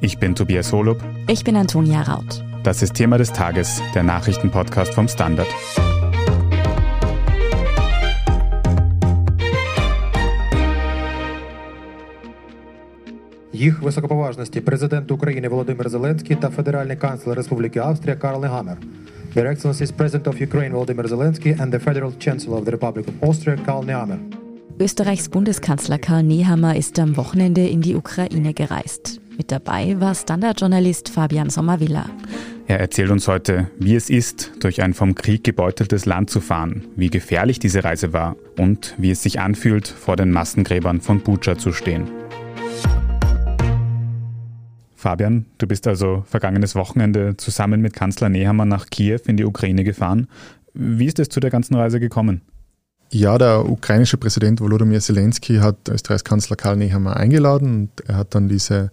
Ich bin Tobias Holub. Ich bin Antonia Raut. Das ist Thema des Tages, der Nachrichtenpodcast vom Standard. Їх високоповажності президент України Володимир Зеленський та федеральний канцлер Республіки Австрія Карл Негамер. Your Excellencies President of Ukraine Volodymyr Zelensky and the Federal Chancellor of the Republic of Austria Karl Nehammer. Österreichs Bundeskanzler Karl Nehammer ist am Wochenende in die Ukraine gereist. Mit dabei war Standardjournalist Fabian Sommervilla. Er erzählt uns heute, wie es ist, durch ein vom Krieg gebeuteltes Land zu fahren, wie gefährlich diese Reise war und wie es sich anfühlt, vor den Massengräbern von Bucha zu stehen. Fabian, du bist also vergangenes Wochenende zusammen mit Kanzler Nehammer nach Kiew in die Ukraine gefahren. Wie ist es zu der ganzen Reise gekommen? Ja, der ukrainische Präsident Volodymyr Zelensky hat Österreichs Kanzler Karl Nehammer eingeladen und er hat dann diese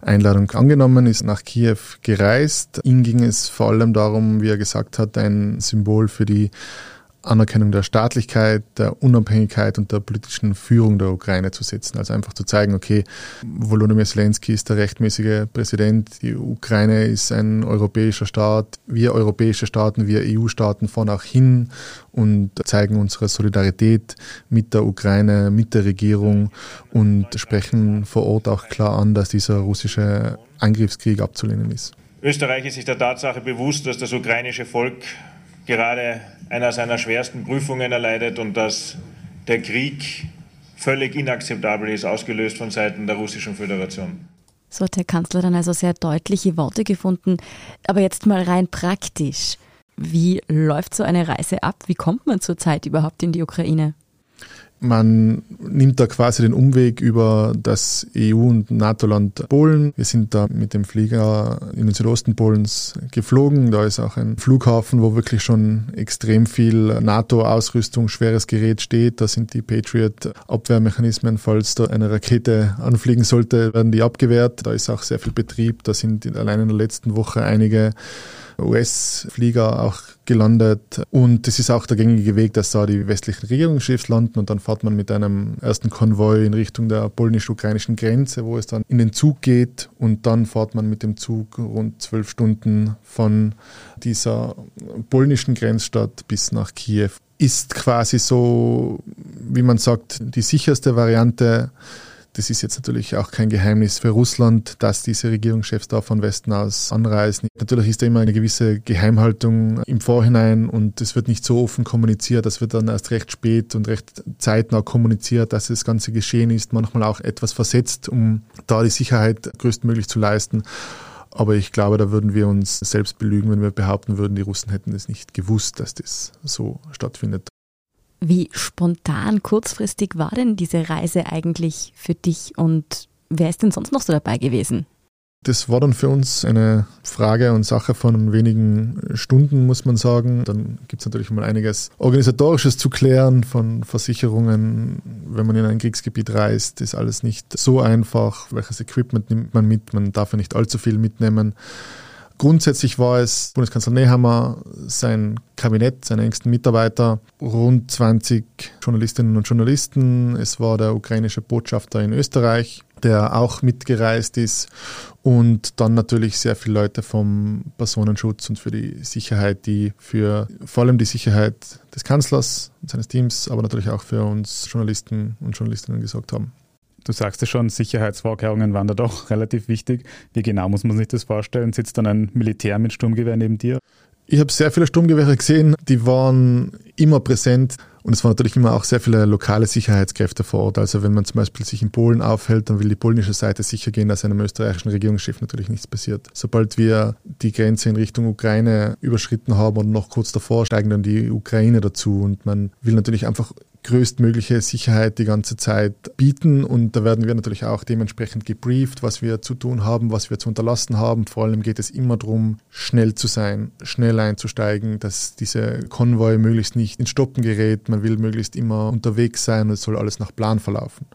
Einladung angenommen, ist nach Kiew gereist. Ihm ging es vor allem darum, wie er gesagt hat, ein Symbol für die Anerkennung der Staatlichkeit, der Unabhängigkeit und der politischen Führung der Ukraine zu setzen. Also einfach zu zeigen, okay, Volodymyr Zelensky ist der rechtmäßige Präsident, die Ukraine ist ein europäischer Staat, wir europäische Staaten, wir EU-Staaten fahren auch hin und zeigen unsere Solidarität mit der Ukraine, mit der Regierung und sprechen vor Ort auch klar an, dass dieser russische Angriffskrieg abzulehnen ist. Österreich ist sich der Tatsache bewusst, dass das ukrainische Volk gerade einer seiner schwersten Prüfungen erleidet und dass der Krieg völlig inakzeptabel ist, ausgelöst von Seiten der Russischen Föderation. So hat der Kanzler dann also sehr deutliche Worte gefunden. Aber jetzt mal rein praktisch. Wie läuft so eine Reise ab? Wie kommt man zurzeit überhaupt in die Ukraine? Man nimmt da quasi den Umweg über das EU- und NATO-Land Polen. Wir sind da mit dem Flieger in den Südosten Polens geflogen. Da ist auch ein Flughafen, wo wirklich schon extrem viel NATO-Ausrüstung, schweres Gerät steht. Da sind die Patriot-Abwehrmechanismen. Falls da eine Rakete anfliegen sollte, werden die abgewehrt. Da ist auch sehr viel Betrieb. Da sind allein in der letzten Woche einige US-Flieger auch gelandet. Und es ist auch der gängige Weg, dass da die westlichen Regierungschefs landen und dann fährt man mit einem ersten Konvoi in Richtung der polnisch-ukrainischen Grenze, wo es dann in den Zug geht und dann fährt man mit dem Zug rund zwölf Stunden von dieser polnischen Grenzstadt bis nach Kiew. Ist quasi so, wie man sagt, die sicherste Variante das ist jetzt natürlich auch kein Geheimnis für Russland, dass diese Regierungschefs da von Westen aus anreisen. Natürlich ist da immer eine gewisse Geheimhaltung im Vorhinein und es wird nicht so offen kommuniziert. Das wird dann erst recht spät und recht zeitnah kommuniziert, dass das Ganze geschehen ist. Manchmal auch etwas versetzt, um da die Sicherheit größtmöglich zu leisten. Aber ich glaube, da würden wir uns selbst belügen, wenn wir behaupten würden, die Russen hätten es nicht gewusst, dass das so stattfindet. Wie spontan, kurzfristig war denn diese Reise eigentlich für dich und wer ist denn sonst noch so dabei gewesen? Das war dann für uns eine Frage und Sache von wenigen Stunden, muss man sagen. Dann gibt es natürlich mal einiges Organisatorisches zu klären von Versicherungen. Wenn man in ein Kriegsgebiet reist, ist alles nicht so einfach. Welches Equipment nimmt man mit? Man darf ja nicht allzu viel mitnehmen. Grundsätzlich war es Bundeskanzler Nehammer, sein Kabinett, seine engsten Mitarbeiter, rund 20 Journalistinnen und Journalisten. Es war der ukrainische Botschafter in Österreich, der auch mitgereist ist und dann natürlich sehr viele Leute vom Personenschutz und für die Sicherheit, die für vor allem die Sicherheit des Kanzlers und seines Teams, aber natürlich auch für uns Journalisten und Journalistinnen gesorgt haben. Du sagst es schon, Sicherheitsvorkehrungen waren da doch relativ wichtig. Wie genau muss man sich das vorstellen? Sitzt dann ein Militär mit Sturmgewehr neben dir? Ich habe sehr viele Sturmgewehre gesehen, die waren immer präsent und es waren natürlich immer auch sehr viele lokale Sicherheitskräfte vor Ort. Also wenn man zum Beispiel sich in Polen aufhält, dann will die polnische Seite sicher gehen, dass einem österreichischen Regierungschef natürlich nichts passiert. Sobald wir die Grenze in Richtung Ukraine überschritten haben und noch kurz davor steigen dann die Ukraine dazu und man will natürlich einfach größtmögliche Sicherheit die ganze Zeit bieten. Und da werden wir natürlich auch dementsprechend gebrieft, was wir zu tun haben, was wir zu unterlassen haben. Vor allem geht es immer darum, schnell zu sein, schnell einzusteigen, dass diese Konvoi möglichst nicht ins Stoppen gerät. Man will möglichst immer unterwegs sein und es soll alles nach Plan verlaufen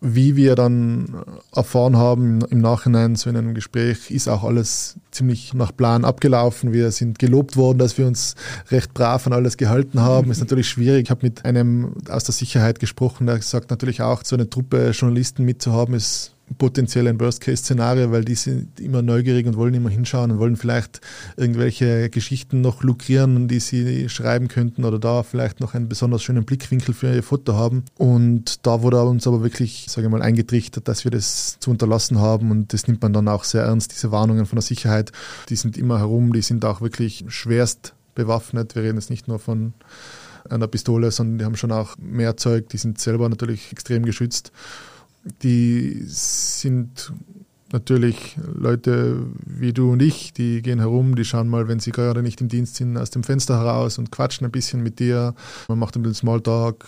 wie wir dann erfahren haben im Nachhinein so in einem Gespräch, ist auch alles ziemlich nach Plan abgelaufen. Wir sind gelobt worden, dass wir uns recht brav an alles gehalten haben. Ist natürlich schwierig. Ich habe mit einem aus der Sicherheit gesprochen, der sagt natürlich auch, so eine Truppe Journalisten mitzuhaben, ist potenziell ein Worst-Case-Szenario, weil die sind immer neugierig und wollen immer hinschauen und wollen vielleicht irgendwelche Geschichten noch lukrieren, die sie schreiben könnten oder da vielleicht noch einen besonders schönen Blickwinkel für ihr Foto haben. Und da wurde uns aber wirklich, sage ich mal, eingetrichtert, dass wir das zu unterlassen haben und das nimmt man dann auch sehr ernst, diese Warnungen von der Sicherheit. Die sind immer herum, die sind auch wirklich schwerst bewaffnet. Wir reden jetzt nicht nur von einer Pistole, sondern die haben schon auch mehr Zeug, die sind selber natürlich extrem geschützt die sind natürlich Leute wie du und ich, die gehen herum, die schauen mal, wenn sie gerade nicht im Dienst sind, aus dem Fenster heraus und quatschen ein bisschen mit dir. Man macht ein bisschen Smalltalk.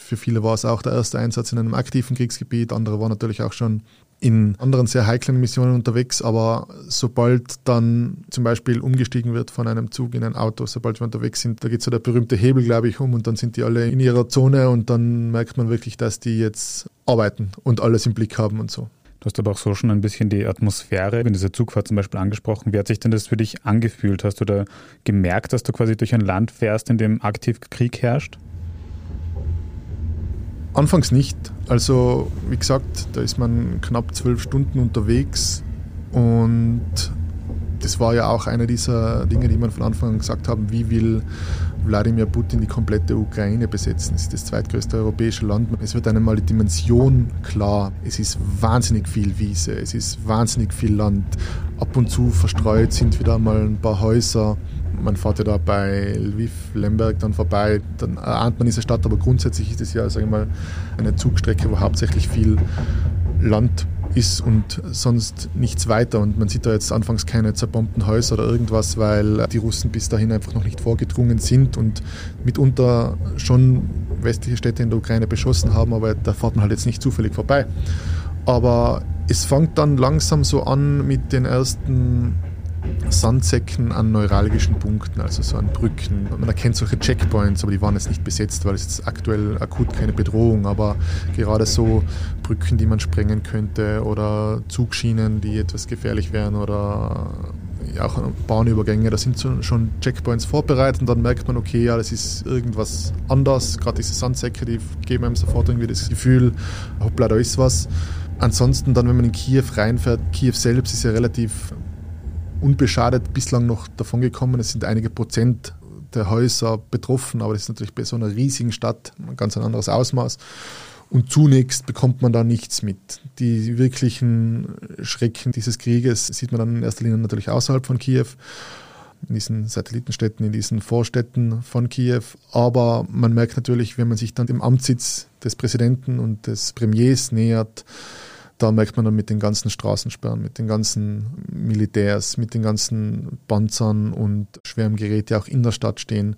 Für viele war es auch der erste Einsatz in einem aktiven Kriegsgebiet. Andere waren natürlich auch schon in anderen sehr heiklen Missionen unterwegs, aber sobald dann zum Beispiel umgestiegen wird von einem Zug in ein Auto, sobald wir unterwegs sind, da geht so der berühmte Hebel, glaube ich, um und dann sind die alle in ihrer Zone und dann merkt man wirklich, dass die jetzt arbeiten und alles im Blick haben und so. Du hast aber auch so schon ein bisschen die Atmosphäre in dieser Zugfahrt zum Beispiel angesprochen. Wie hat sich denn das für dich angefühlt? Hast du da gemerkt, dass du quasi durch ein Land fährst, in dem aktiv Krieg herrscht? Anfangs nicht. Also, wie gesagt, da ist man knapp zwölf Stunden unterwegs und das war ja auch einer dieser Dinge, die man von Anfang an gesagt haben, wie will Wladimir Putin die komplette Ukraine besetzen. Es ist das zweitgrößte europäische Land. Es wird einem mal die Dimension klar. Es ist wahnsinnig viel Wiese, es ist wahnsinnig viel Land. Ab und zu verstreut sind wieder mal ein paar Häuser. Man fährt ja da bei Lviv, Lemberg dann vorbei, dann ahnt man diese Stadt, aber grundsätzlich ist es ja, sage ich mal, eine Zugstrecke, wo hauptsächlich viel Land ist und sonst nichts weiter. Und man sieht da jetzt anfangs keine zerbombten Häuser oder irgendwas, weil die Russen bis dahin einfach noch nicht vorgedrungen sind und mitunter schon westliche Städte in der Ukraine beschossen haben, aber da fährt man halt jetzt nicht zufällig vorbei. Aber es fängt dann langsam so an mit den ersten Sandsäcken an neuralgischen Punkten, also so an Brücken. Man erkennt solche Checkpoints, aber die waren jetzt nicht besetzt, weil es jetzt aktuell akut keine Bedrohung, aber gerade so Brücken, die man sprengen könnte oder Zugschienen, die etwas gefährlich wären oder ja, auch Bahnübergänge, da sind schon Checkpoints vorbereitet und dann merkt man, okay, ja, das ist irgendwas anders. Gerade diese Sandsäcke, die geben einem sofort irgendwie das Gefühl, hoppla, da ist was. Ansonsten dann, wenn man in Kiew reinfährt, Kiew selbst ist ja relativ unbeschadet bislang noch davon gekommen. Es sind einige Prozent der Häuser betroffen, aber das ist natürlich bei so einer riesigen Stadt ein ganz anderes Ausmaß. Und zunächst bekommt man da nichts mit. Die wirklichen Schrecken dieses Krieges sieht man dann in erster Linie natürlich außerhalb von Kiew, in diesen Satellitenstädten, in diesen Vorstädten von Kiew. Aber man merkt natürlich, wenn man sich dann dem Amtssitz des Präsidenten und des Premiers nähert, da merkt man dann mit den ganzen Straßensperren, mit den ganzen Militärs, mit den ganzen Panzern und schweren Geräten, die auch in der Stadt stehen,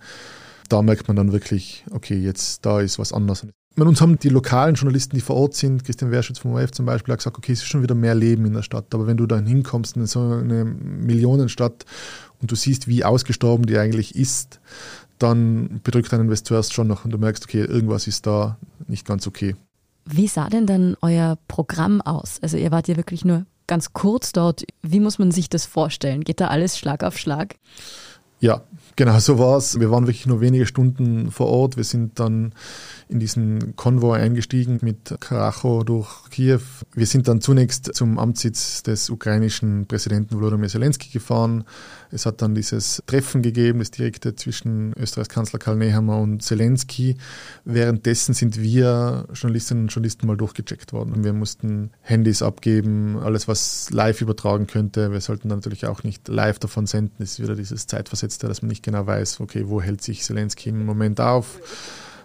da merkt man dann wirklich, okay, jetzt da ist was anderes. Meine, uns haben die lokalen Journalisten, die vor Ort sind, Christian Werschütz vom ORF zum Beispiel, gesagt, okay, es ist schon wieder mehr Leben in der Stadt. Aber wenn du dann hinkommst in so eine Millionenstadt und du siehst, wie ausgestorben die eigentlich ist, dann bedrückt einen das zuerst schon noch und du merkst, okay, irgendwas ist da nicht ganz okay. Wie sah denn dann euer Programm aus? Also ihr wart ja wirklich nur ganz kurz dort. Wie muss man sich das vorstellen? Geht da alles Schlag auf Schlag? Ja, genau so war es. Wir waren wirklich nur wenige Stunden vor Ort. Wir sind dann in diesen Konvoi eingestiegen mit Karacho durch Kiew. Wir sind dann zunächst zum Amtssitz des ukrainischen Präsidenten Volodymyr Zelensky gefahren. Es hat dann dieses Treffen gegeben, das direkte zwischen Österreichs Kanzler Karl Nehammer und Zelensky. Währenddessen sind wir Journalistinnen und Journalisten mal durchgecheckt worden. Wir mussten Handys abgeben, alles was live übertragen könnte. Wir sollten dann natürlich auch nicht live davon senden. Es ist wieder dieses Zeitversetzte, dass man nicht genau weiß, okay, wo hält sich Zelensky im Moment auf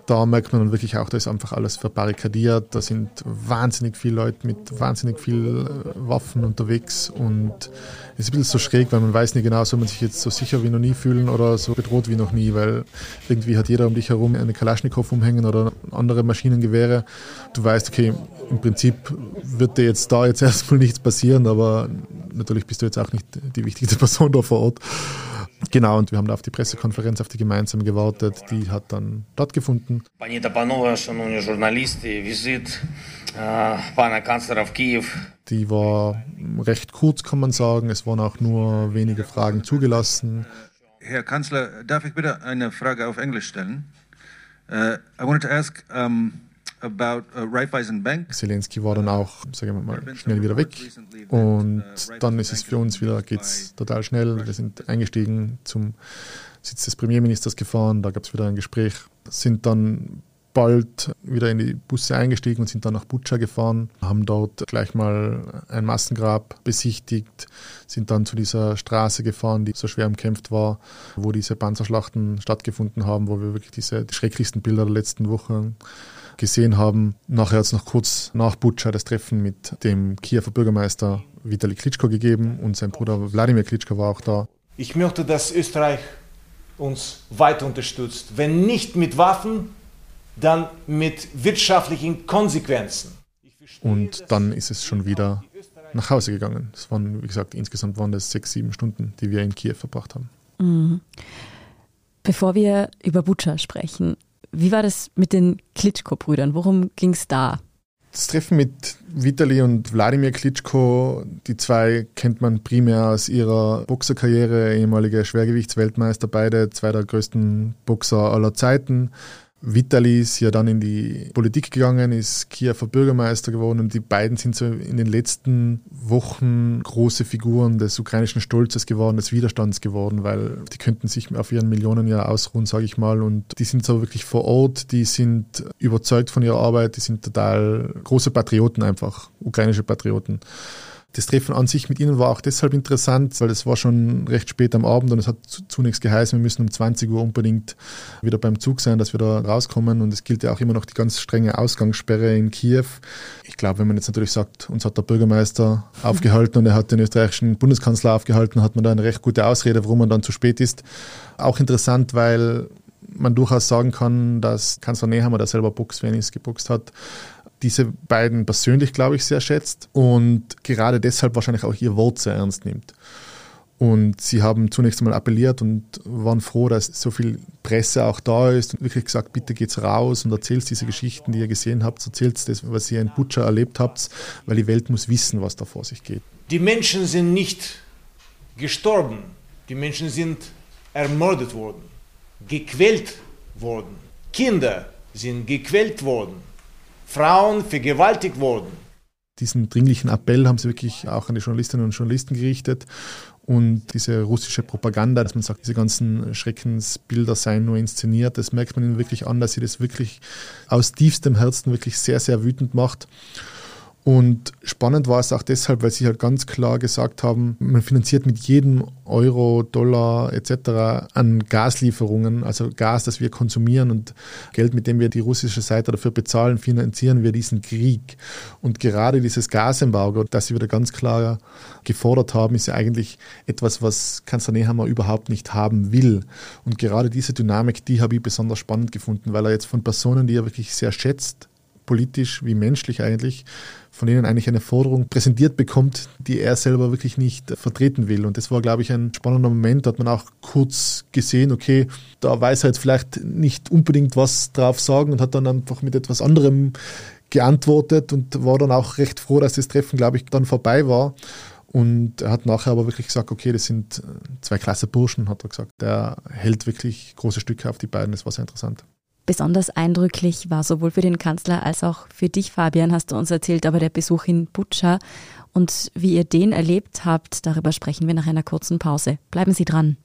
da merkt man dann wirklich auch, da ist einfach alles verbarrikadiert. Da sind wahnsinnig viele Leute mit wahnsinnig viel äh, Waffen unterwegs und es ist ein bisschen so schräg, weil man weiß nicht genau, soll man sich jetzt so sicher wie noch nie fühlen oder so bedroht wie noch nie, weil irgendwie hat jeder um dich herum eine Kalaschnikow umhängen oder andere Maschinengewehre. Du weißt, okay, im Prinzip wird dir jetzt da jetzt erstmal nichts passieren, aber natürlich bist du jetzt auch nicht die wichtigste Person da vor Ort. Genau, und wir haben da auf die Pressekonferenz, auf die gemeinsam gewartet. Die hat dann stattgefunden. Die war recht kurz, kann man sagen. Es waren auch nur wenige Fragen zugelassen. Herr Kanzler, darf ich bitte eine Frage auf Englisch stellen? Uh, I wanted to ask. Um uh. Zelensky war dann auch, sagen wir mal, schnell wieder weg. Und dann ist es für uns wieder, geht's total schnell. Wir sind eingestiegen zum Sitz des Premierministers gefahren, da gab es wieder ein Gespräch, sind dann bald wieder in die Busse eingestiegen und sind dann nach Butscha gefahren, haben dort gleich mal ein Massengrab besichtigt, sind dann zu dieser Straße gefahren, die so schwer umkämpft war, wo diese Panzerschlachten stattgefunden haben, wo wir wirklich diese die schrecklichsten Bilder der letzten Wochen gesehen haben. Nachher hat es noch kurz nach Butscha das Treffen mit dem Kiewer Bürgermeister Vitali Klitschko gegeben und sein Bruder Wladimir Klitschko war auch da. Ich möchte, dass Österreich uns weiter unterstützt. Wenn nicht mit Waffen, dann mit wirtschaftlichen Konsequenzen. Und dann ist es schon wieder nach Hause gegangen. Es waren, wie gesagt, insgesamt waren das sechs, sieben Stunden, die wir in Kiew verbracht haben. Mhm. Bevor wir über Butscha sprechen, wie war das mit den Klitschko-Brüdern? Worum ging es da? Das Treffen mit Vitali und Wladimir Klitschko, die zwei kennt man primär aus ihrer Boxerkarriere, ehemalige Schwergewichtsweltmeister, beide zwei der größten Boxer aller Zeiten. Vitali ist ja dann in die Politik gegangen, ist Kiewer Bürgermeister geworden und die beiden sind so in den letzten Wochen große Figuren des ukrainischen Stolzes geworden, des Widerstands geworden, weil die könnten sich auf ihren Millionenjahr ausruhen, sage ich mal. Und die sind so wirklich vor Ort, die sind überzeugt von ihrer Arbeit, die sind total große Patrioten einfach, ukrainische Patrioten. Das Treffen an sich mit ihnen war auch deshalb interessant, weil es war schon recht spät am Abend und es hat zunächst geheißen, wir müssen um 20 Uhr unbedingt wieder beim Zug sein, dass wir da rauskommen. Und es gilt ja auch immer noch die ganz strenge Ausgangssperre in Kiew. Ich glaube, wenn man jetzt natürlich sagt, uns hat der Bürgermeister aufgehalten und er hat den österreichischen Bundeskanzler aufgehalten, hat man da eine recht gute Ausrede, warum man dann zu spät ist. Auch interessant, weil man durchaus sagen kann, dass Kanzler Nehammer, der selber Boxfan ist, geboxt hat, diese beiden persönlich, glaube ich, sehr schätzt und gerade deshalb wahrscheinlich auch ihr Wort sehr ernst nimmt. Und sie haben zunächst einmal appelliert und waren froh, dass so viel Presse auch da ist und wirklich gesagt, bitte geht's raus und erzählt diese Geschichten, die ihr gesehen habt, erzählt das, was ihr in Butcher erlebt habt, weil die Welt muss wissen, was da vor sich geht. Die Menschen sind nicht gestorben, die Menschen sind ermordet worden, gequält worden, Kinder sind gequält worden. Frauen vergewaltigt wurden. Diesen dringlichen Appell haben sie wirklich auch an die Journalistinnen und Journalisten gerichtet. Und diese russische Propaganda, dass man sagt, diese ganzen Schreckensbilder seien nur inszeniert, das merkt man ihnen wirklich an, dass sie das wirklich aus tiefstem Herzen wirklich sehr, sehr wütend macht. Und spannend war es auch deshalb, weil sie halt ganz klar gesagt haben, man finanziert mit jedem Euro, Dollar etc. an Gaslieferungen, also Gas, das wir konsumieren und Geld, mit dem wir die russische Seite dafür bezahlen, finanzieren wir diesen Krieg. Und gerade dieses Gasembargo, das sie wieder ganz klar gefordert haben, ist ja eigentlich etwas, was Kanzler Nehammer überhaupt nicht haben will. Und gerade diese Dynamik, die habe ich besonders spannend gefunden, weil er jetzt von Personen, die er wirklich sehr schätzt, politisch wie menschlich eigentlich, von denen eigentlich eine Forderung präsentiert bekommt, die er selber wirklich nicht vertreten will. Und das war, glaube ich, ein spannender Moment. Da hat man auch kurz gesehen, okay, da weiß er jetzt vielleicht nicht unbedingt was drauf sagen und hat dann einfach mit etwas anderem geantwortet und war dann auch recht froh, dass das Treffen, glaube ich, dann vorbei war. Und er hat nachher aber wirklich gesagt, okay, das sind zwei klasse Burschen, hat er gesagt. Der hält wirklich große Stücke auf die beiden, das war sehr interessant. Besonders eindrücklich war sowohl für den Kanzler als auch für dich, Fabian, hast du uns erzählt, aber der Besuch in Butscha und wie ihr den erlebt habt, darüber sprechen wir nach einer kurzen Pause. Bleiben Sie dran.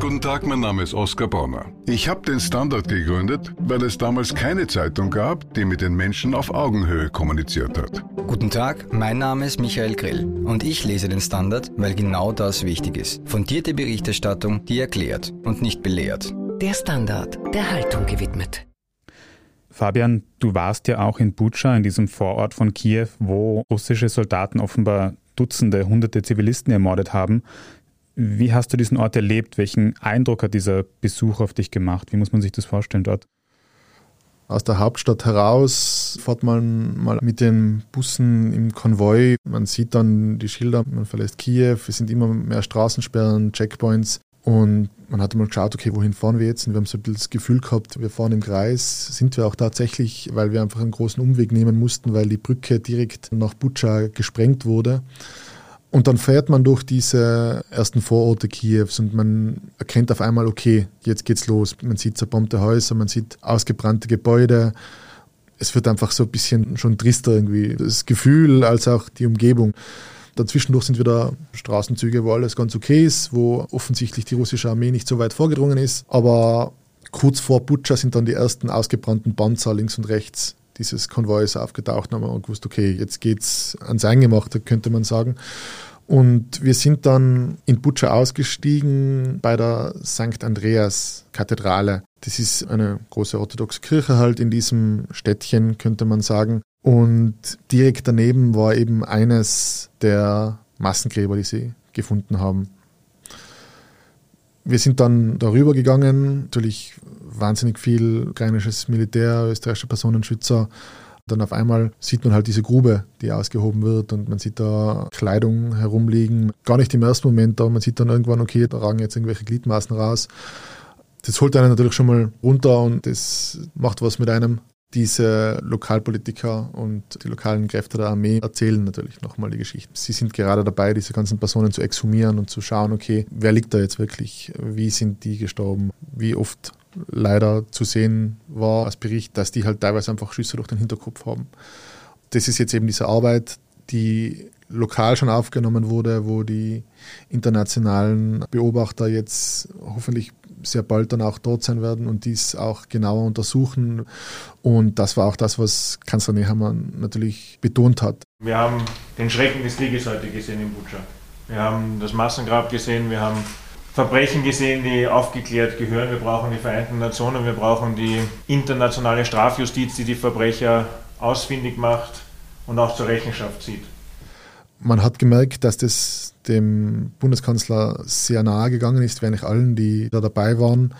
Guten Tag, mein Name ist Oskar Bonner. Ich habe den Standard gegründet, weil es damals keine Zeitung gab, die mit den Menschen auf Augenhöhe kommuniziert hat. Guten Tag, mein Name ist Michael Grill und ich lese den Standard, weil genau das wichtig ist. Fundierte Berichterstattung, die erklärt und nicht belehrt. Der Standard, der Haltung gewidmet. Fabian, du warst ja auch in Butscha, in diesem Vorort von Kiew, wo russische Soldaten offenbar Dutzende, hunderte Zivilisten ermordet haben. Wie hast du diesen Ort erlebt? Welchen Eindruck hat dieser Besuch auf dich gemacht? Wie muss man sich das vorstellen dort? Aus der Hauptstadt heraus fährt man mal mit den Bussen im Konvoi. Man sieht dann die Schilder, man verlässt Kiew. Es sind immer mehr Straßensperren, Checkpoints. Und man hat mal geschaut, okay, wohin fahren wir jetzt? Und wir haben so ein bisschen das Gefühl gehabt, wir fahren im Kreis. Sind wir auch tatsächlich, weil wir einfach einen großen Umweg nehmen mussten, weil die Brücke direkt nach Butscha gesprengt wurde. Und dann fährt man durch diese ersten Vororte Kiews und man erkennt auf einmal, okay, jetzt geht's los. Man sieht zerbombte Häuser, man sieht ausgebrannte Gebäude. Es wird einfach so ein bisschen schon trister irgendwie. Das Gefühl als auch die Umgebung. Dazwischendurch sind wieder Straßenzüge, wo alles ganz okay ist, wo offensichtlich die russische Armee nicht so weit vorgedrungen ist. Aber kurz vor Butscha sind dann die ersten ausgebrannten Panzer links und rechts dieses Konvois aufgetaucht haben und gewusst, okay, jetzt geht's ans Eingemachte, könnte man sagen. Und wir sind dann in Butscha ausgestiegen bei der St. Andreas Kathedrale. Das ist eine große orthodoxe Kirche halt in diesem Städtchen, könnte man sagen. Und direkt daneben war eben eines der Massengräber, die sie gefunden haben. Wir sind dann darüber gegangen, natürlich wahnsinnig viel ukrainisches Militär, österreichische Personenschützer. Dann auf einmal sieht man halt diese Grube, die ausgehoben wird und man sieht da Kleidung herumliegen. Gar nicht im ersten Moment, aber man sieht dann irgendwann, okay, da ragen jetzt irgendwelche Gliedmaßen raus. Das holt einen natürlich schon mal runter und das macht was mit einem diese Lokalpolitiker und die lokalen Kräfte der Armee erzählen natürlich nochmal die Geschichte. Sie sind gerade dabei, diese ganzen Personen zu exhumieren und zu schauen, okay, wer liegt da jetzt wirklich? Wie sind die gestorben? Wie oft leider zu sehen war als Bericht, dass die halt teilweise einfach Schüsse durch den Hinterkopf haben. Das ist jetzt eben diese Arbeit, die lokal schon aufgenommen wurde, wo die internationalen Beobachter jetzt hoffentlich sehr bald dann auch dort sein werden und dies auch genauer untersuchen. Und das war auch das, was Kanzler Nehammer natürlich betont hat. Wir haben den Schrecken des Krieges heute gesehen in Butscha. Wir haben das Massengrab gesehen, wir haben Verbrechen gesehen, die aufgeklärt gehören. Wir brauchen die Vereinten Nationen, wir brauchen die internationale Strafjustiz, die die Verbrecher ausfindig macht und auch zur Rechenschaft zieht. Man hat gemerkt, dass das dem Bundeskanzler sehr nahe gegangen ist, wie eigentlich allen, die da dabei waren.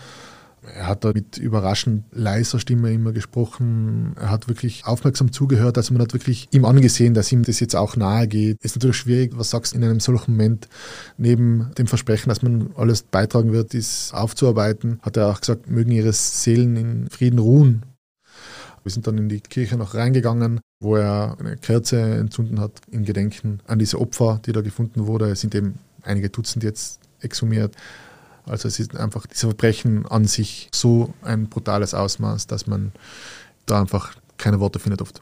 Er hat da mit überraschend leiser Stimme immer gesprochen. Er hat wirklich aufmerksam zugehört. Also man hat wirklich ihm angesehen, dass ihm das jetzt auch nahe geht. Ist natürlich schwierig, was sagst du in einem solchen Moment, neben dem Versprechen, dass man alles beitragen wird, dies aufzuarbeiten, hat er auch gesagt, mögen ihre Seelen in Frieden ruhen. Wir sind dann in die Kirche noch reingegangen, wo er eine Kerze entzünden hat in Gedenken an diese Opfer, die da gefunden wurden. Es sind eben einige Dutzend jetzt exhumiert. Also es ist einfach diese Verbrechen an sich so ein brutales Ausmaß, dass man da einfach keine Worte findet oft.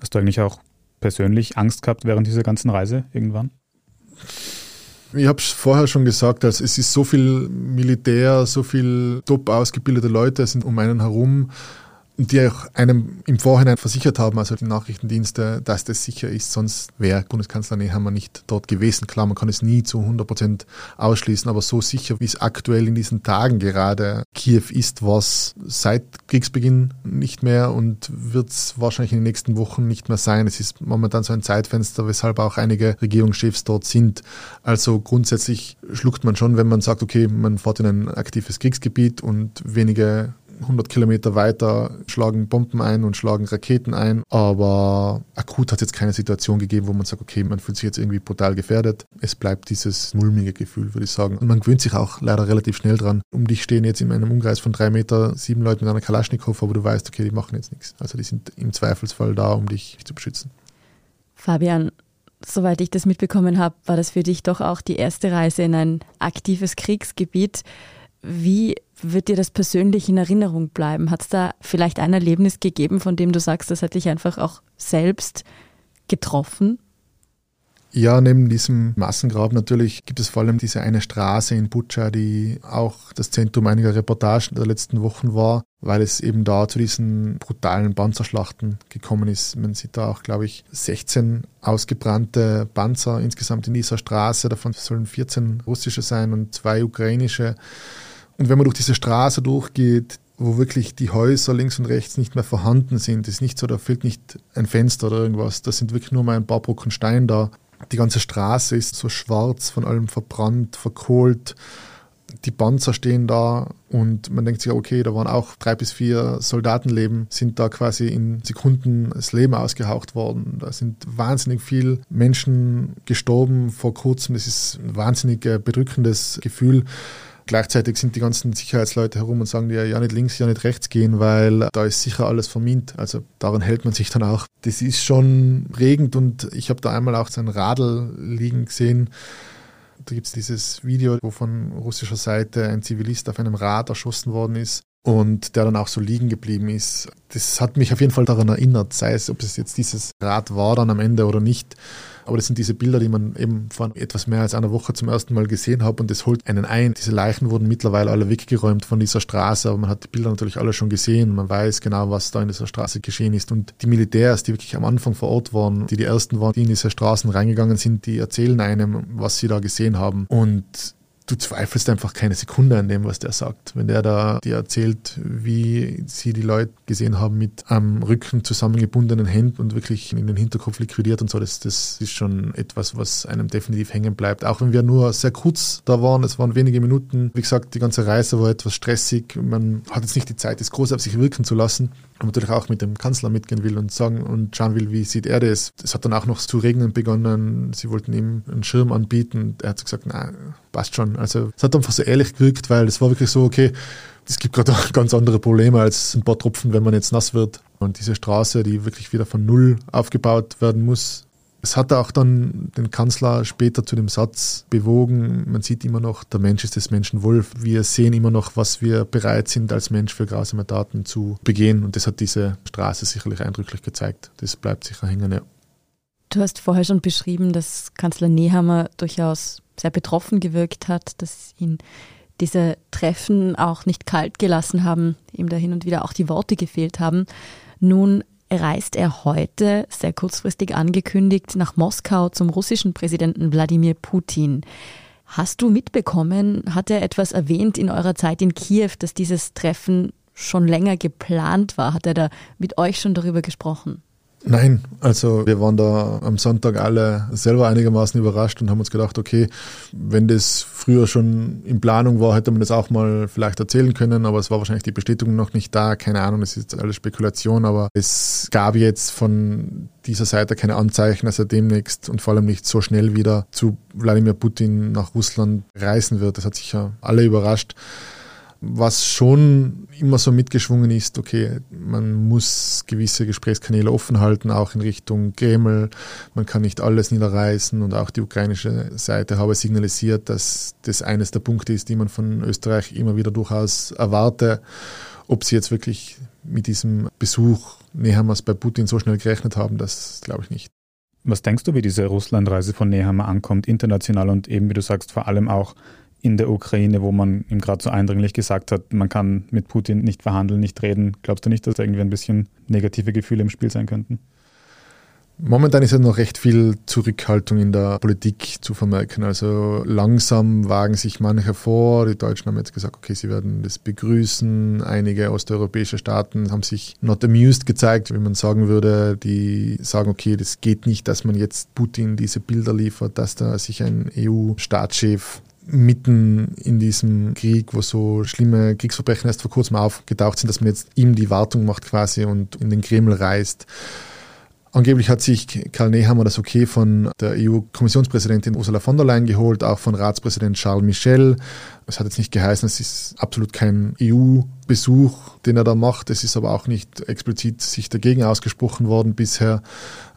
Hast du eigentlich auch persönlich Angst gehabt während dieser ganzen Reise irgendwann? Ich habe es vorher schon gesagt, also es ist so viel Militär, so viel top ausgebildete Leute sind um einen herum die auch einem im Vorhinein versichert haben, also die Nachrichtendienste, dass das sicher ist, sonst wäre Bundeskanzler Nehammer nicht dort gewesen. Klar, man kann es nie zu 100 Prozent ausschließen, aber so sicher, wie es aktuell in diesen Tagen gerade Kiew ist, war es seit Kriegsbeginn nicht mehr und wird es wahrscheinlich in den nächsten Wochen nicht mehr sein. Es ist momentan so ein Zeitfenster, weshalb auch einige Regierungschefs dort sind. Also grundsätzlich schluckt man schon, wenn man sagt, okay, man fährt in ein aktives Kriegsgebiet und wenige 100 Kilometer weiter schlagen Bomben ein und schlagen Raketen ein. Aber akut hat es jetzt keine Situation gegeben, wo man sagt, okay, man fühlt sich jetzt irgendwie brutal gefährdet. Es bleibt dieses mulmige Gefühl, würde ich sagen. Und man gewöhnt sich auch leider relativ schnell dran. Um dich stehen jetzt in einem Umkreis von drei Meter sieben Leute mit einer Kalaschnikow, aber du weißt, okay, die machen jetzt nichts. Also die sind im Zweifelsfall da, um dich zu beschützen. Fabian, soweit ich das mitbekommen habe, war das für dich doch auch die erste Reise in ein aktives Kriegsgebiet. Wie wird dir das persönlich in Erinnerung bleiben? Hat es da vielleicht ein Erlebnis gegeben, von dem du sagst, das hat dich einfach auch selbst getroffen? Ja, neben diesem Massengrab natürlich gibt es vor allem diese eine Straße in Butscha, die auch das Zentrum einiger Reportagen der letzten Wochen war, weil es eben da zu diesen brutalen Panzerschlachten gekommen ist. Man sieht da auch, glaube ich, 16 ausgebrannte Panzer insgesamt in dieser Straße. Davon sollen 14 russische sein und zwei ukrainische. Und wenn man durch diese Straße durchgeht, wo wirklich die Häuser links und rechts nicht mehr vorhanden sind, ist nicht so, da fehlt nicht ein Fenster oder irgendwas, da sind wirklich nur mal ein paar Brocken Stein da. Die ganze Straße ist so schwarz, von allem verbrannt, verkohlt. Die Panzer stehen da und man denkt sich, okay, da waren auch drei bis vier Soldatenleben, sind da quasi in Sekunden das Leben ausgehaucht worden. Da sind wahnsinnig viele Menschen gestorben vor kurzem. Das ist ein wahnsinnig bedrückendes Gefühl Gleichzeitig sind die ganzen Sicherheitsleute herum und sagen dir ja nicht links, ja nicht rechts gehen, weil da ist sicher alles vermint. Also daran hält man sich dann auch. Das ist schon regend und ich habe da einmal auch so ein Radl liegen gesehen. Da gibt es dieses Video, wo von russischer Seite ein Zivilist auf einem Rad erschossen worden ist und der dann auch so liegen geblieben ist. Das hat mich auf jeden Fall daran erinnert, sei es, ob es jetzt dieses Rad war dann am Ende oder nicht. Aber das sind diese Bilder, die man eben vor etwas mehr als einer Woche zum ersten Mal gesehen hat und das holt einen ein. Diese Leichen wurden mittlerweile alle weggeräumt von dieser Straße, aber man hat die Bilder natürlich alle schon gesehen. Man weiß genau, was da in dieser Straße geschehen ist. Und die Militärs, die wirklich am Anfang vor Ort waren, die die ersten waren, die in diese Straßen reingegangen sind, die erzählen einem, was sie da gesehen haben. Und du zweifelst einfach keine Sekunde an dem, was der sagt. Wenn der da dir erzählt, wie sie die Leute gesehen haben mit am Rücken zusammengebundenen Händen und wirklich in den Hinterkopf liquidiert und so, das, das ist schon etwas, was einem definitiv hängen bleibt. Auch wenn wir nur sehr kurz da waren, es waren wenige Minuten. Wie gesagt, die ganze Reise war etwas stressig. Man hat jetzt nicht die Zeit, das groß auf sich wirken zu lassen natürlich auch mit dem Kanzler mitgehen will und sagen und schauen will, wie sieht er das. Es hat dann auch noch zu regnen begonnen. Sie wollten ihm einen Schirm anbieten. Er hat gesagt, na, passt schon. Also es hat einfach so ehrlich gewirkt, weil es war wirklich so, okay, es gibt gerade ganz andere Probleme als ein paar Tropfen, wenn man jetzt nass wird. Und diese Straße, die wirklich wieder von Null aufgebaut werden muss, es hat auch dann den Kanzler später zu dem Satz bewogen, man sieht immer noch, der Mensch ist des Menschen Wolf. Wir sehen immer noch, was wir bereit sind, als Mensch für grausame Taten zu begehen. Und das hat diese Straße sicherlich eindrücklich gezeigt. Das bleibt sicher hängen. Ja. Du hast vorher schon beschrieben, dass Kanzler Nehammer durchaus sehr betroffen gewirkt hat, dass ihn diese Treffen auch nicht kalt gelassen haben, ihm da hin und wieder auch die Worte gefehlt haben. Nun reist er heute, sehr kurzfristig angekündigt, nach Moskau zum russischen Präsidenten Wladimir Putin. Hast du mitbekommen, hat er etwas erwähnt in eurer Zeit in Kiew, dass dieses Treffen schon länger geplant war? Hat er da mit euch schon darüber gesprochen? Nein, also wir waren da am Sonntag alle selber einigermaßen überrascht und haben uns gedacht, okay, wenn das früher schon in Planung war, hätte man das auch mal vielleicht erzählen können, aber es war wahrscheinlich die Bestätigung noch nicht da. Keine Ahnung, das ist alles Spekulation, aber es gab jetzt von dieser Seite keine Anzeichen, dass er demnächst und vor allem nicht so schnell wieder zu Wladimir Putin nach Russland reisen wird. Das hat sicher alle überrascht was schon immer so mitgeschwungen ist, okay, man muss gewisse Gesprächskanäle offen halten, auch in Richtung Kreml. Man kann nicht alles niederreißen und auch die ukrainische Seite habe signalisiert, dass das eines der Punkte ist, die man von Österreich immer wieder durchaus erwarte. Ob sie jetzt wirklich mit diesem Besuch Nehammers bei Putin so schnell gerechnet haben, das glaube ich nicht. Was denkst du, wie diese Russlandreise von Nehammer ankommt, international und eben, wie du sagst, vor allem auch in der Ukraine, wo man ihm gerade so eindringlich gesagt hat, man kann mit Putin nicht verhandeln, nicht reden. Glaubst du nicht, dass da irgendwie ein bisschen negative Gefühle im Spiel sein könnten? Momentan ist ja noch recht viel Zurückhaltung in der Politik zu vermerken. Also langsam wagen sich manche vor. Die Deutschen haben jetzt gesagt, okay, sie werden das begrüßen. Einige osteuropäische Staaten haben sich not amused gezeigt, wie man sagen würde. Die sagen, okay, das geht nicht, dass man jetzt Putin diese Bilder liefert, dass da sich ein EU-Staatschef mitten in diesem Krieg, wo so schlimme Kriegsverbrechen erst vor kurzem aufgetaucht sind, dass man jetzt ihm die Wartung macht quasi und in den Kreml reist. Angeblich hat sich Karl Nehammer das Okay von der EU-Kommissionspräsidentin Ursula von der Leyen geholt, auch von Ratspräsident Charles Michel. Es hat jetzt nicht geheißen, es ist absolut kein EU-Besuch, den er da macht. Es ist aber auch nicht explizit sich dagegen ausgesprochen worden bisher.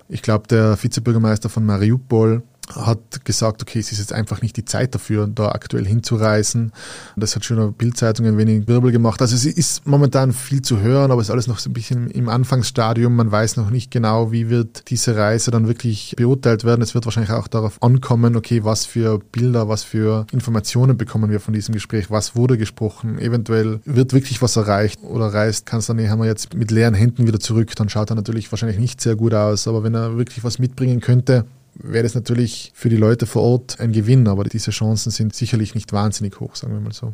Ich glaube, der Vizebürgermeister von Mariupol hat gesagt, okay, es ist jetzt einfach nicht die Zeit dafür, da aktuell hinzureisen. Das hat schon eine Bildzeitung ein wenig Wirbel gemacht. Also es ist momentan viel zu hören, aber es ist alles noch so ein bisschen im Anfangsstadium. Man weiß noch nicht genau, wie wird diese Reise dann wirklich beurteilt werden. Es wird wahrscheinlich auch darauf ankommen, okay, was für Bilder, was für Informationen bekommen wir von diesem Gespräch, was wurde gesprochen. Eventuell wird wirklich was erreicht oder reist Kanzler Nehammer jetzt mit leeren Händen wieder zurück, dann schaut er natürlich wahrscheinlich nicht sehr gut aus. Aber wenn er wirklich was mitbringen könnte, wäre das natürlich für die Leute vor Ort ein Gewinn, aber diese Chancen sind sicherlich nicht wahnsinnig hoch, sagen wir mal so.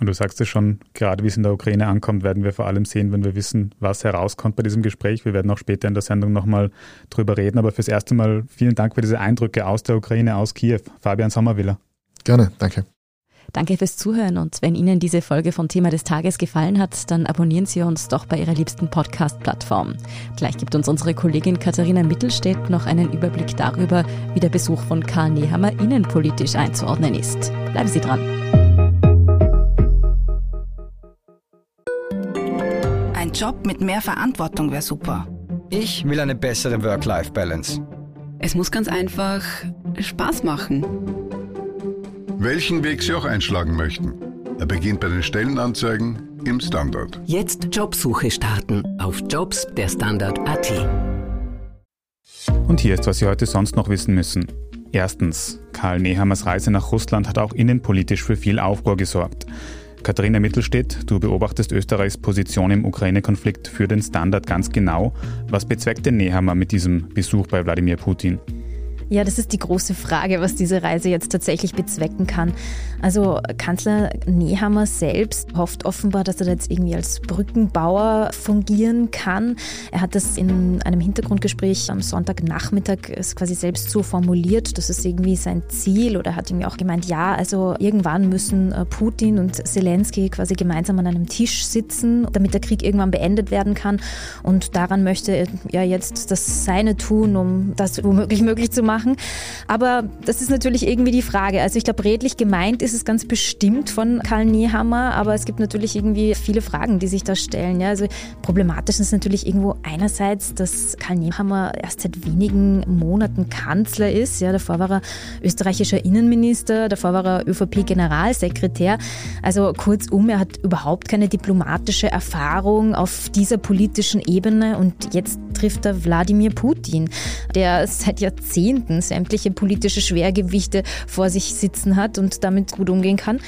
Und du sagst es schon, gerade wie es in der Ukraine ankommt, werden wir vor allem sehen, wenn wir wissen, was herauskommt bei diesem Gespräch. Wir werden auch später in der Sendung nochmal drüber reden. Aber fürs erste Mal vielen Dank für diese Eindrücke aus der Ukraine, aus Kiew. Fabian Sommerwiller. Gerne, danke. Danke fürs Zuhören und wenn Ihnen diese Folge vom Thema des Tages gefallen hat, dann abonnieren Sie uns doch bei Ihrer liebsten Podcast-Plattform. Gleich gibt uns unsere Kollegin Katharina Mittelstädt noch einen Überblick darüber, wie der Besuch von Karl Nehammer innenpolitisch einzuordnen ist. Bleiben Sie dran. Ein Job mit mehr Verantwortung wäre super. Ich will eine bessere Work-Life-Balance. Es muss ganz einfach Spaß machen. Welchen Weg Sie auch einschlagen möchten. Er beginnt bei den Stellenanzeigen im Standard. Jetzt Jobsuche starten auf Jobs der Standard.at. Und hier ist, was Sie heute sonst noch wissen müssen. Erstens, Karl Nehammers Reise nach Russland hat auch innenpolitisch für viel Aufruhr gesorgt. Katharina Mittelstedt, du beobachtest Österreichs Position im Ukraine-Konflikt für den Standard ganz genau. Was bezweckt denn Nehammer mit diesem Besuch bei Wladimir Putin? Ja, das ist die große Frage, was diese Reise jetzt tatsächlich bezwecken kann. Also Kanzler Nehammer selbst hofft offenbar, dass er jetzt irgendwie als Brückenbauer fungieren kann. Er hat das in einem Hintergrundgespräch am Sonntagnachmittag quasi selbst so formuliert. Das ist irgendwie sein Ziel oder hat irgendwie auch gemeint, ja, also irgendwann müssen äh, Putin und Zelensky quasi gemeinsam an einem Tisch sitzen, damit der Krieg irgendwann beendet werden kann. Und daran möchte er jetzt das Seine tun, um das womöglich möglich zu machen machen. Aber das ist natürlich irgendwie die Frage. Also ich glaube, redlich gemeint ist es ganz bestimmt von Karl Nehammer, aber es gibt natürlich irgendwie viele Fragen, die sich da stellen. Ja, also problematisch ist natürlich irgendwo einerseits, dass Karl Nehammer erst seit wenigen Monaten Kanzler ist. Ja, davor war er österreichischer Innenminister, davor war er ÖVP-Generalsekretär. Also kurzum, er hat überhaupt keine diplomatische Erfahrung auf dieser politischen Ebene und jetzt trifft er Wladimir Putin, der seit Jahrzehnten Seiten sämtliche politische Schwergewichte vor sich sitzen hat und damit gut umgehen kann.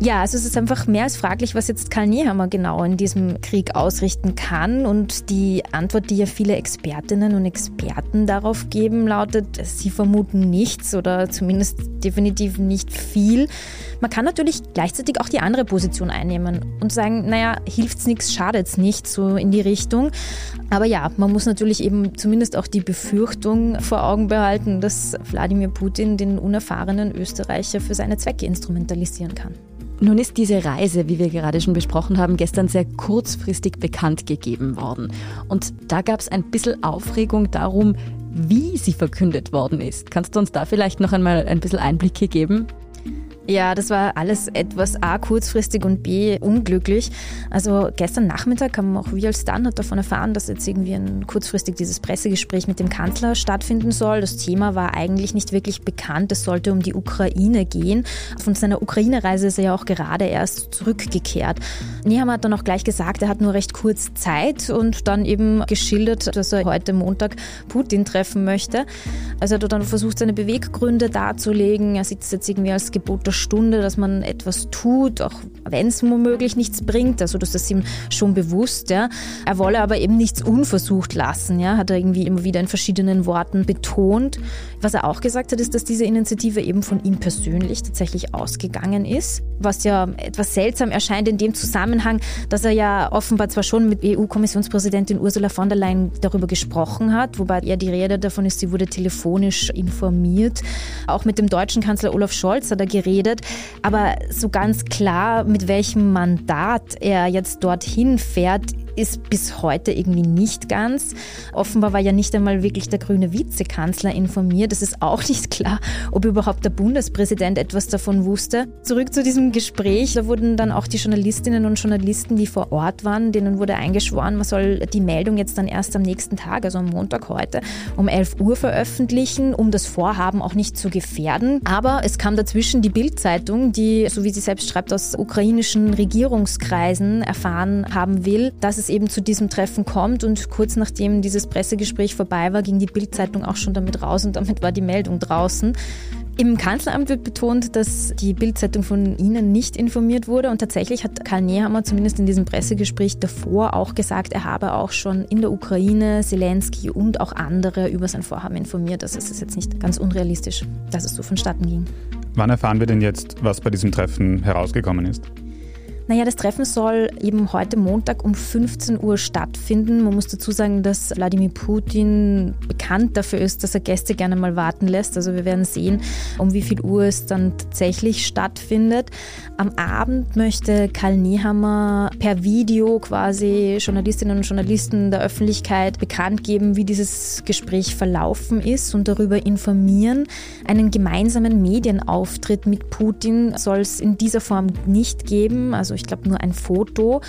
Ja, also es ist einfach mehr als fraglich, was jetzt Karl Nehammer genau in diesem Krieg ausrichten kann. Und die Antwort, die ja viele Expertinnen und Experten darauf geben, lautet, sie vermuten nichts oder zumindest definitiv nicht viel. Man kann natürlich gleichzeitig auch die andere Position einnehmen und sagen, naja, hilft's nichts, schadet's nicht, so in die Richtung. Aber ja, man muss natürlich eben zumindest auch die Befürchtung vor Augen behalten, dass Wladimir Putin den unerfahrenen Österreicher für seine Zwecke instrumentalisieren kann. Nun ist diese Reise, wie wir gerade schon besprochen haben, gestern sehr kurzfristig bekannt gegeben worden. Und da gab es ein bisschen Aufregung darum, wie sie verkündet worden ist. Kannst du uns da vielleicht noch einmal ein bisschen Einblicke geben? Ja, das war alles etwas A kurzfristig und B unglücklich. Also gestern Nachmittag haben auch wir als Standard davon erfahren, dass jetzt irgendwie ein kurzfristig dieses Pressegespräch mit dem Kanzler stattfinden soll. Das Thema war eigentlich nicht wirklich bekannt. Es sollte um die Ukraine gehen. Von seiner Ukraine-Reise ist er ja auch gerade erst zurückgekehrt. Neham hat dann auch gleich gesagt, er hat nur recht kurz Zeit und dann eben geschildert, dass er heute Montag Putin treffen möchte. Also er hat dann versucht, seine Beweggründe darzulegen. Er es jetzt irgendwie als Gebot der Stunde, dass man etwas tut, auch wenn es womöglich nichts bringt. Also das ist ihm schon bewusst. Ja. Er wolle aber eben nichts unversucht lassen, ja, hat er irgendwie immer wieder in verschiedenen Worten betont. Was er auch gesagt hat, ist, dass diese Initiative eben von ihm persönlich tatsächlich ausgegangen ist. Was ja etwas seltsam erscheint in dem Zusammenhang, dass er ja offenbar zwar schon mit EU-Kommissionspräsidentin Ursula von der Leyen darüber gesprochen hat, wobei eher die Rede davon ist, sie wurde telefonisch informiert. Auch mit dem deutschen Kanzler Olaf Scholz hat er geredet geredet. Aber so ganz klar, mit welchem Mandat er jetzt dorthin fährt, ist bis heute irgendwie nicht ganz. Offenbar war ja nicht einmal wirklich der grüne Vizekanzler informiert. Es ist auch nicht klar, ob überhaupt der Bundespräsident etwas davon wusste. Zurück zu diesem Gespräch. Da wurden dann auch die Journalistinnen und Journalisten, die vor Ort waren, denen wurde eingeschworen, man soll die Meldung jetzt dann erst am nächsten Tag, also am Montag heute, um 11 Uhr veröffentlichen, um das Vorhaben auch nicht zu gefährden. Aber es kam dazwischen die Bild-Zeitung, die, so wie sie selbst schreibt, aus ukrainischen Regierungskreisen erfahren haben will, dass es es eben zu diesem Treffen kommt. Und kurz nachdem dieses Pressegespräch vorbei war, ging die Bildzeitung auch schon damit raus und damit war die Meldung draußen. Im Kanzleramt wird betont, dass die Bildzeitung von Ihnen nicht informiert wurde und tatsächlich hat Karl Nehammer zumindest in diesem Pressegespräch davor auch gesagt, er habe auch schon in der Ukraine Zelensky und auch andere über sein Vorhaben informiert. Also es ist jetzt nicht ganz unrealistisch, dass es so vonstatten ging. Wann erfahren wir denn jetzt, was bei diesem Treffen herausgekommen ist? Naja, das Treffen soll eben heute Montag um 15 Uhr stattfinden. Man muss dazu sagen, dass Wladimir Putin bekannt dafür ist, dass er Gäste gerne mal warten lässt. Also wir werden sehen, um wie viel Uhr es dann tatsächlich stattfindet. Am Abend möchte Karl Niehammer per Video quasi Journalistinnen und Journalisten der Öffentlichkeit bekannt geben, wie dieses Gespräch verlaufen ist und darüber informieren. Einen gemeinsamen Medienauftritt mit Putin soll es in dieser Form nicht geben. Also ich glaube nur ein Foto.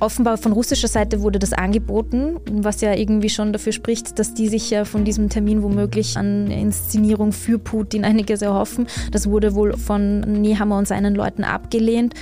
Offenbar von russischer Seite wurde das angeboten, was ja irgendwie schon dafür spricht, dass die sich ja von diesem Termin womöglich an Inszenierung für Putin einiges erhoffen. Das wurde wohl von Nehammer und seinen Leuten abgelehnt.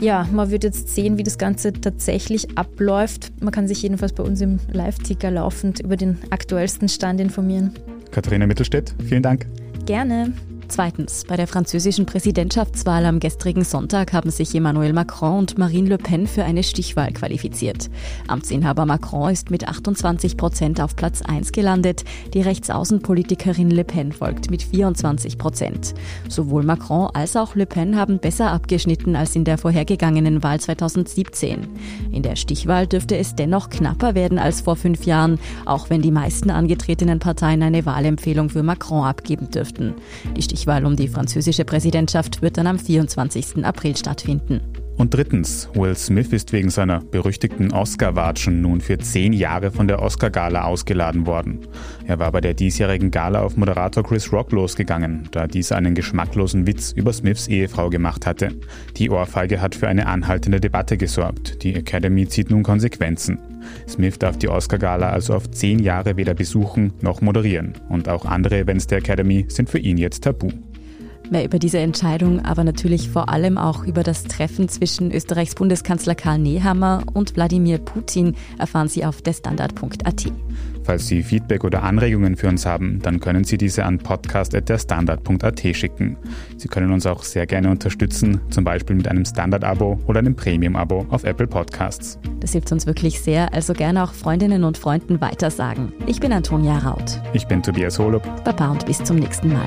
Ja, man wird jetzt sehen, wie das Ganze tatsächlich abläuft. Man kann sich jedenfalls bei uns im Live-Ticker laufend über den aktuellsten Stand informieren. Katharina Mittelstädt, vielen Dank. Gerne. Zweitens, bei der französischen Präsidentschaftswahl am gestrigen Sonntag haben sich Emmanuel Macron und Marine Le Pen für eine Stichwahl qualifiziert. Amtsinhaber Macron ist mit 28 Prozent auf Platz 1 gelandet. Die Rechtsaußenpolitikerin Le Pen folgt mit 24 Prozent. Sowohl Macron als auch Le Pen haben besser abgeschnitten als in der vorhergegangenen Wahl 2017. In der Stichwahl dürfte es dennoch knapper werden als vor fünf Jahren, auch wenn die meisten angetretenen Parteien eine Wahlempfehlung für Macron abgeben dürften. Die Stichwahl um die französische Präsidentschaft wird dann am 24. April stattfinden. Und drittens, Will Smith ist wegen seiner berüchtigten Oscar-Watschen nun für zehn Jahre von der Oscar-Gala ausgeladen worden. Er war bei der diesjährigen Gala auf Moderator Chris Rock losgegangen, da dieser einen geschmacklosen Witz über Smiths Ehefrau gemacht hatte. Die Ohrfeige hat für eine anhaltende Debatte gesorgt. Die Academy zieht nun Konsequenzen. Smith darf die Oscar-Gala also auf zehn Jahre weder besuchen noch moderieren. Und auch andere Events der Academy sind für ihn jetzt tabu. Mehr über diese Entscheidung, aber natürlich vor allem auch über das Treffen zwischen Österreichs Bundeskanzler Karl Nehammer und Wladimir Putin erfahren Sie auf derstandard.at. Falls Sie Feedback oder Anregungen für uns haben, dann können Sie diese an podcast.derstandard.at schicken. Sie können uns auch sehr gerne unterstützen, zum Beispiel mit einem Standard-Abo oder einem Premium-Abo auf Apple Podcasts. Das hilft uns wirklich sehr, also gerne auch Freundinnen und Freunden weitersagen. Ich bin Antonia Raut. Ich bin Tobias Holub. Baba und bis zum nächsten Mal.